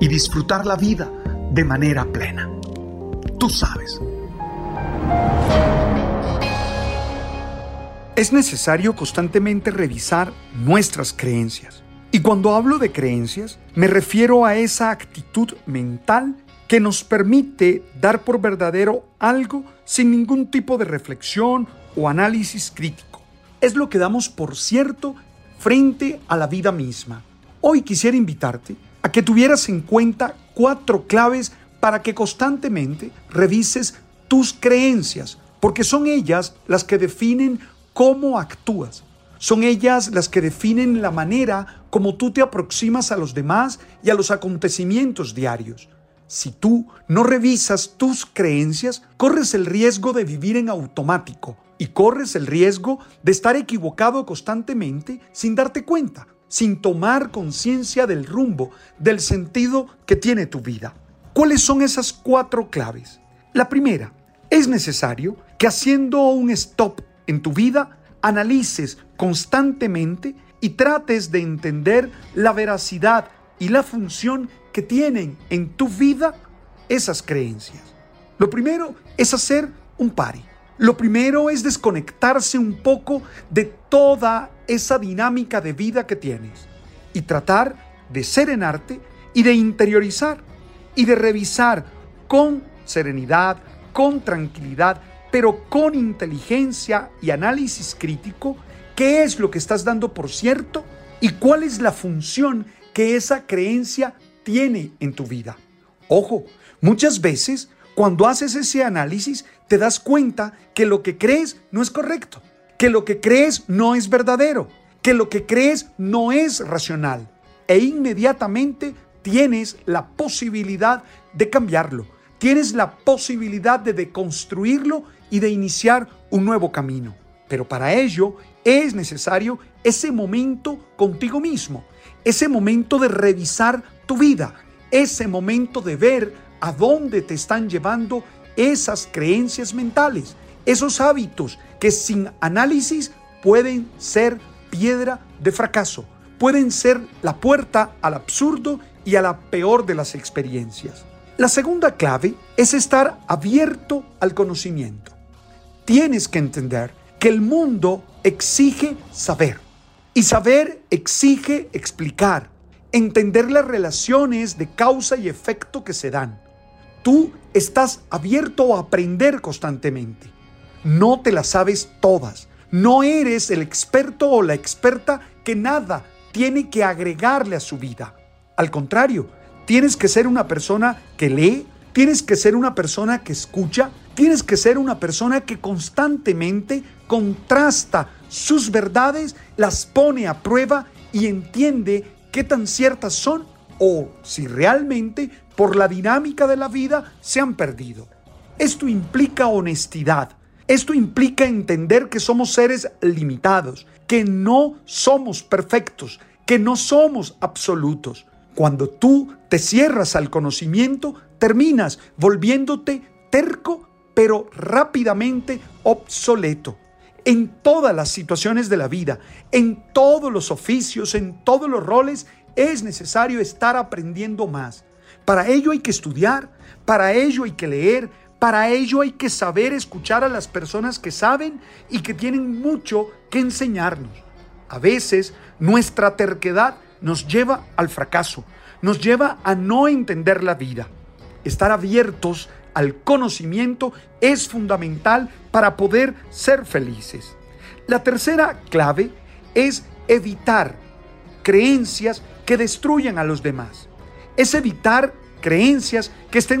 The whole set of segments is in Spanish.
y disfrutar la vida de manera plena. Tú sabes. Es necesario constantemente revisar nuestras creencias. Y cuando hablo de creencias, me refiero a esa actitud mental que nos permite dar por verdadero algo sin ningún tipo de reflexión o análisis crítico. Es lo que damos por cierto frente a la vida misma. Hoy quisiera invitarte a que tuvieras en cuenta cuatro claves para que constantemente revises tus creencias, porque son ellas las que definen cómo actúas. Son ellas las que definen la manera como tú te aproximas a los demás y a los acontecimientos diarios. Si tú no revisas tus creencias, corres el riesgo de vivir en automático y corres el riesgo de estar equivocado constantemente sin darte cuenta, sin tomar conciencia del rumbo, del sentido que tiene tu vida. ¿Cuáles son esas cuatro claves? La primera, es necesario que haciendo un stop en tu vida, analices constantemente y trates de entender la veracidad y la función que tienen en tu vida esas creencias. Lo primero es hacer un pari. Lo primero es desconectarse un poco de toda esa dinámica de vida que tienes y tratar de serenarte y de interiorizar y de revisar con serenidad, con tranquilidad, pero con inteligencia y análisis crítico, qué es lo que estás dando por cierto y cuál es la función que esa creencia tiene en tu vida. Ojo, muchas veces cuando haces ese análisis te das cuenta que lo que crees no es correcto, que lo que crees no es verdadero, que lo que crees no es racional e inmediatamente tienes la posibilidad de cambiarlo, tienes la posibilidad de deconstruirlo y de iniciar un nuevo camino. Pero para ello es necesario ese momento contigo mismo, ese momento de revisar tu vida, ese momento de ver a dónde te están llevando esas creencias mentales, esos hábitos que sin análisis pueden ser piedra de fracaso, pueden ser la puerta al absurdo y a la peor de las experiencias. La segunda clave es estar abierto al conocimiento. Tienes que entender que el mundo exige saber y saber exige explicar, entender las relaciones de causa y efecto que se dan. Tú estás abierto a aprender constantemente. No te las sabes todas. No eres el experto o la experta que nada tiene que agregarle a su vida. Al contrario, tienes que ser una persona que lee, tienes que ser una persona que escucha, tienes que ser una persona que constantemente contrasta sus verdades, las pone a prueba y entiende qué tan ciertas son o si realmente por la dinámica de la vida se han perdido. Esto implica honestidad. Esto implica entender que somos seres limitados, que no somos perfectos, que no somos absolutos. Cuando tú te cierras al conocimiento, terminas volviéndote terco, pero rápidamente obsoleto. En todas las situaciones de la vida, en todos los oficios, en todos los roles, es necesario estar aprendiendo más. Para ello hay que estudiar, para ello hay que leer, para ello hay que saber escuchar a las personas que saben y que tienen mucho que enseñarnos. A veces nuestra terquedad nos lleva al fracaso, nos lleva a no entender la vida. Estar abiertos al conocimiento es fundamental para poder ser felices. La tercera clave es evitar creencias que destruyan a los demás. Es evitar creencias que estén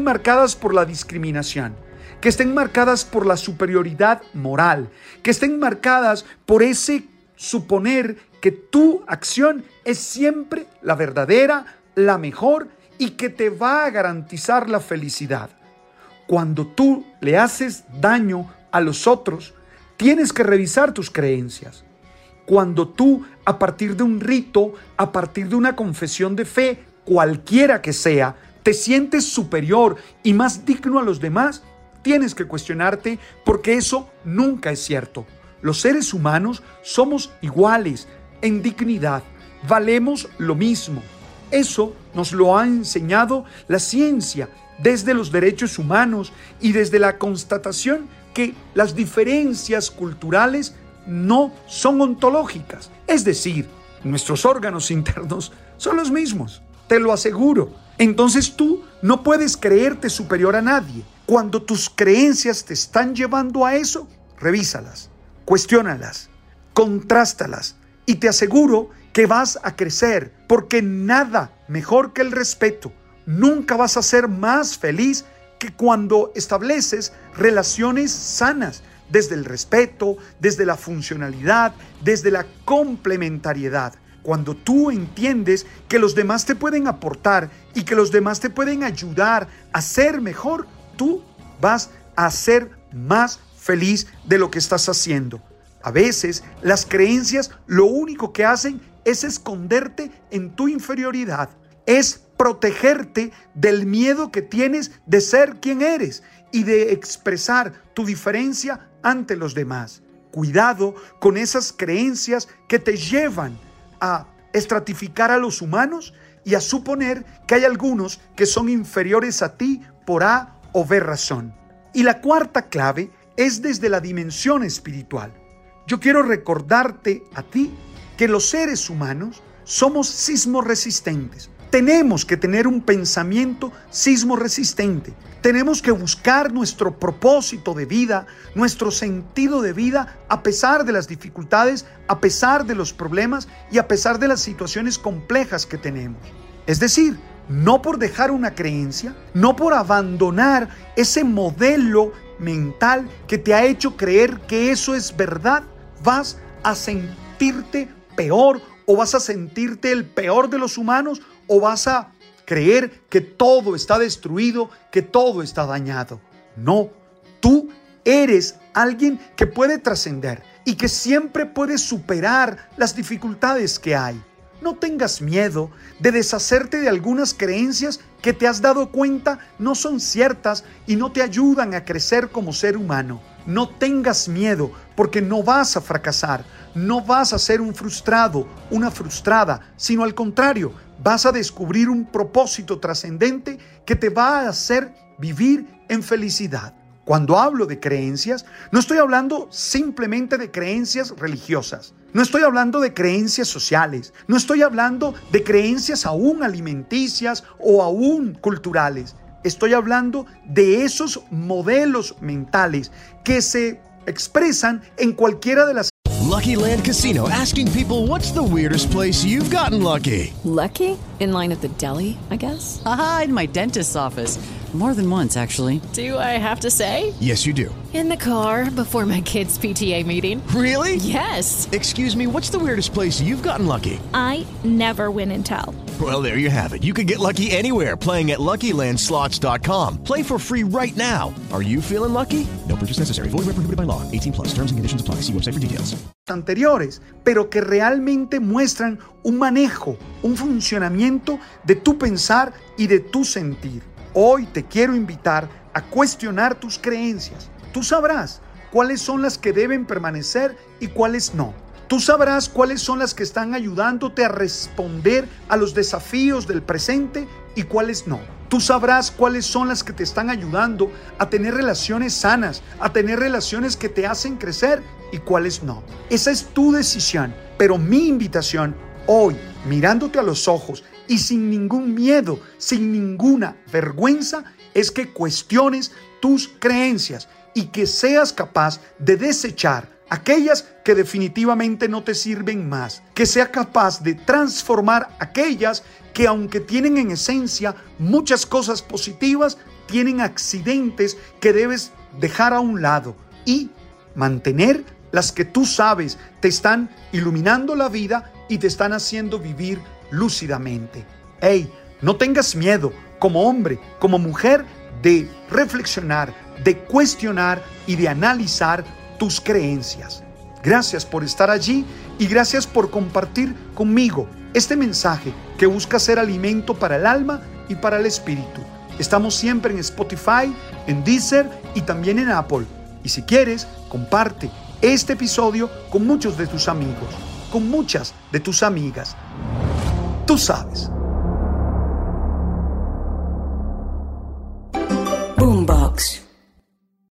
Marcadas por la discriminación, que estén marcadas por la superioridad moral, que estén marcadas por ese suponer que tu acción es siempre la verdadera, la mejor y que te va a garantizar la felicidad. Cuando tú le haces daño a los otros, tienes que revisar tus creencias. Cuando tú, a partir de un rito, a partir de una confesión de fe, cualquiera que sea, te sientes superior y más digno a los demás, tienes que cuestionarte porque eso nunca es cierto. Los seres humanos somos iguales en dignidad, valemos lo mismo. Eso nos lo ha enseñado la ciencia desde los derechos humanos y desde la constatación que las diferencias culturales no son ontológicas. Es decir, nuestros órganos internos son los mismos, te lo aseguro. Entonces tú no puedes creerte superior a nadie. Cuando tus creencias te están llevando a eso, revísalas, cuestiónalas, contrástalas y te aseguro que vas a crecer porque nada mejor que el respeto. Nunca vas a ser más feliz que cuando estableces relaciones sanas desde el respeto, desde la funcionalidad, desde la complementariedad. Cuando tú entiendes que los demás te pueden aportar y que los demás te pueden ayudar a ser mejor, tú vas a ser más feliz de lo que estás haciendo. A veces las creencias lo único que hacen es esconderte en tu inferioridad, es protegerte del miedo que tienes de ser quien eres y de expresar tu diferencia ante los demás. Cuidado con esas creencias que te llevan a estratificar a los humanos y a suponer que hay algunos que son inferiores a ti por A o B razón. Y la cuarta clave es desde la dimensión espiritual. Yo quiero recordarte a ti que los seres humanos somos sismo resistentes. Tenemos que tener un pensamiento sismo resistente. Tenemos que buscar nuestro propósito de vida, nuestro sentido de vida, a pesar de las dificultades, a pesar de los problemas y a pesar de las situaciones complejas que tenemos. Es decir, no por dejar una creencia, no por abandonar ese modelo mental que te ha hecho creer que eso es verdad, vas a sentirte peor o vas a sentirte el peor de los humanos o vas a creer que todo está destruido, que todo está dañado. No, tú eres alguien que puede trascender y que siempre puede superar las dificultades que hay. No tengas miedo de deshacerte de algunas creencias que te has dado cuenta no son ciertas y no te ayudan a crecer como ser humano. No tengas miedo porque no vas a fracasar, no vas a ser un frustrado, una frustrada, sino al contrario, vas a descubrir un propósito trascendente que te va a hacer vivir en felicidad. Cuando hablo de creencias, no estoy hablando simplemente de creencias religiosas, no estoy hablando de creencias sociales, no estoy hablando de creencias aún alimenticias o aún culturales. Estoy hablando de esos modelos mentales que se expresan en cualquiera de las Lucky Land Casino asking people what's the weirdest place you've gotten lucky? Lucky? In line at the deli, I guess? Aha, in my dentist's office. More than once, actually. Do I have to say? Yes, you do. In the car before my kids' PTA meeting. Really? Yes. Excuse me, what's the weirdest place you've gotten lucky? I never win and tell. Well, there you have it. You can get lucky anywhere playing at LuckyLandSlots.com. Play for free right now. Are you feeling lucky? No purchase necessary. Void where prohibited by law. 18 plus. Terms and conditions apply. See website for details. anteriores, pero que realmente muestran un manejo, un funcionamiento de tu pensar y de tu sentir. Hoy te quiero invitar a cuestionar tus creencias. Tú sabrás cuáles son las que deben permanecer y cuáles no. Tú sabrás cuáles son las que están ayudándote a responder a los desafíos del presente y cuáles no. Tú sabrás cuáles son las que te están ayudando a tener relaciones sanas, a tener relaciones que te hacen crecer y cuáles no. Esa es tu decisión, pero mi invitación hoy, mirándote a los ojos y sin ningún miedo, sin ninguna vergüenza, es que cuestiones tus creencias y que seas capaz de desechar aquellas que definitivamente no te sirven más, que sea capaz de transformar aquellas que aunque tienen en esencia muchas cosas positivas, tienen accidentes que debes dejar a un lado y mantener las que tú sabes te están iluminando la vida y te están haciendo vivir lúcidamente. Hey, no tengas miedo como hombre, como mujer, de reflexionar, de cuestionar y de analizar tus creencias. Gracias por estar allí y gracias por compartir conmigo este mensaje que busca ser alimento para el alma y para el espíritu. Estamos siempre en Spotify, en Deezer y también en Apple. Y si quieres, comparte este episodio con muchos de tus amigos, con muchas de tus amigas. Tú sabes.